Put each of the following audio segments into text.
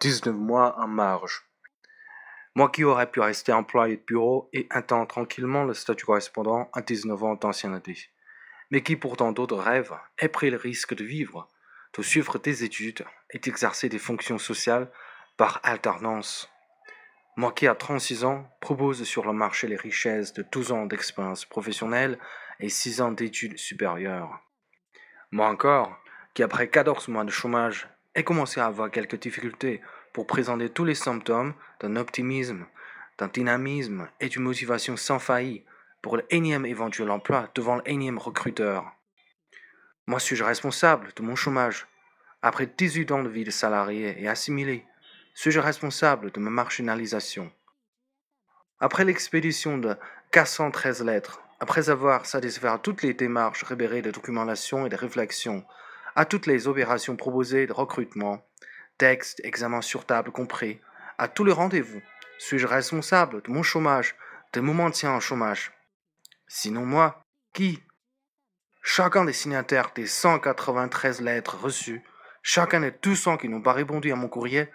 19 mois en marge. Moi qui aurais pu rester employé de bureau et attendre tranquillement le statut correspondant à 19 ans d'ancienneté, mais qui pourtant d'autres rêves ait pris le risque de vivre, de suivre des études et d'exercer des fonctions sociales par alternance. Moi qui à 36 ans propose sur le marché les richesses de 12 ans d'expérience professionnelle et 6 ans d'études supérieures. Moi encore, qui après 14 mois de chômage ai commencé à avoir quelques difficultés pour présenter tous les symptômes d'un optimisme, d'un dynamisme et d'une motivation sans failli pour le énième éventuel emploi devant le énième recruteur. Moi suis-je responsable de mon chômage? Après 18 ans de vie de salarié et assimilé, suis-je responsable de ma marginalisation? Après l'expédition de 413 lettres, après avoir satisfait toutes les démarches rébérées de documentation et de réflexion, à toutes les opérations proposées de recrutement, texte, examen sur table compris, à tous les rendez-vous. Suis-je responsable de mon chômage, de mon maintien en chômage? Sinon moi, qui? Chacun des signataires des 193 lettres reçues, chacun des 200 qui n'ont pas répondu à mon courrier,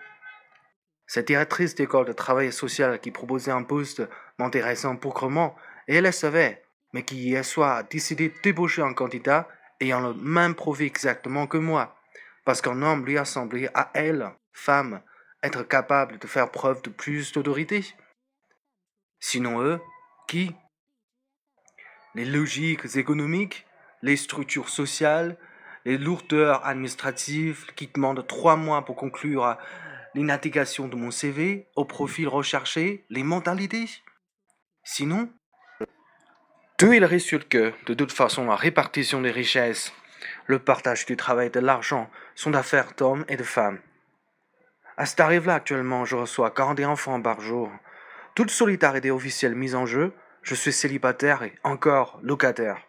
cette directrice d'école de travail social qui proposait un poste m'intéressant pauvrement, et elle le savait, mais qui hier soir a décidé débaucher un candidat ayant le même profil exactement que moi, parce qu'un homme lui a semblé à elle, femme, être capable de faire preuve de plus d'autorité. Sinon eux, qui? Les logiques économiques, les structures sociales, les lourdeurs administratives qui demandent trois mois pour conclure l'indication de mon CV, au profil recherché, les mentalités. Sinon, tout il résulte que, de toute façon, la répartition des richesses, le partage du travail et de l'argent sont affaires d'hommes et de femmes. À cet arrive-là, actuellement, je reçois 41 enfants par jour. Toute solidarité officielle mise en jeu, je suis célibataire et encore locataire.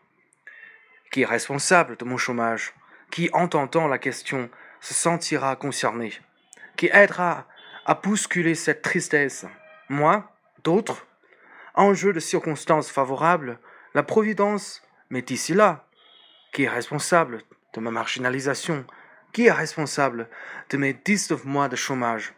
Qui est responsable de mon chômage Qui, en tentant la question, se sentira concerné Qui aidera à bousculer cette tristesse Moi D'autres En jeu de circonstances favorables, la Providence m'est ici là. Qui est responsable de ma marginalisation Qui est responsable de mes 19 mois de chômage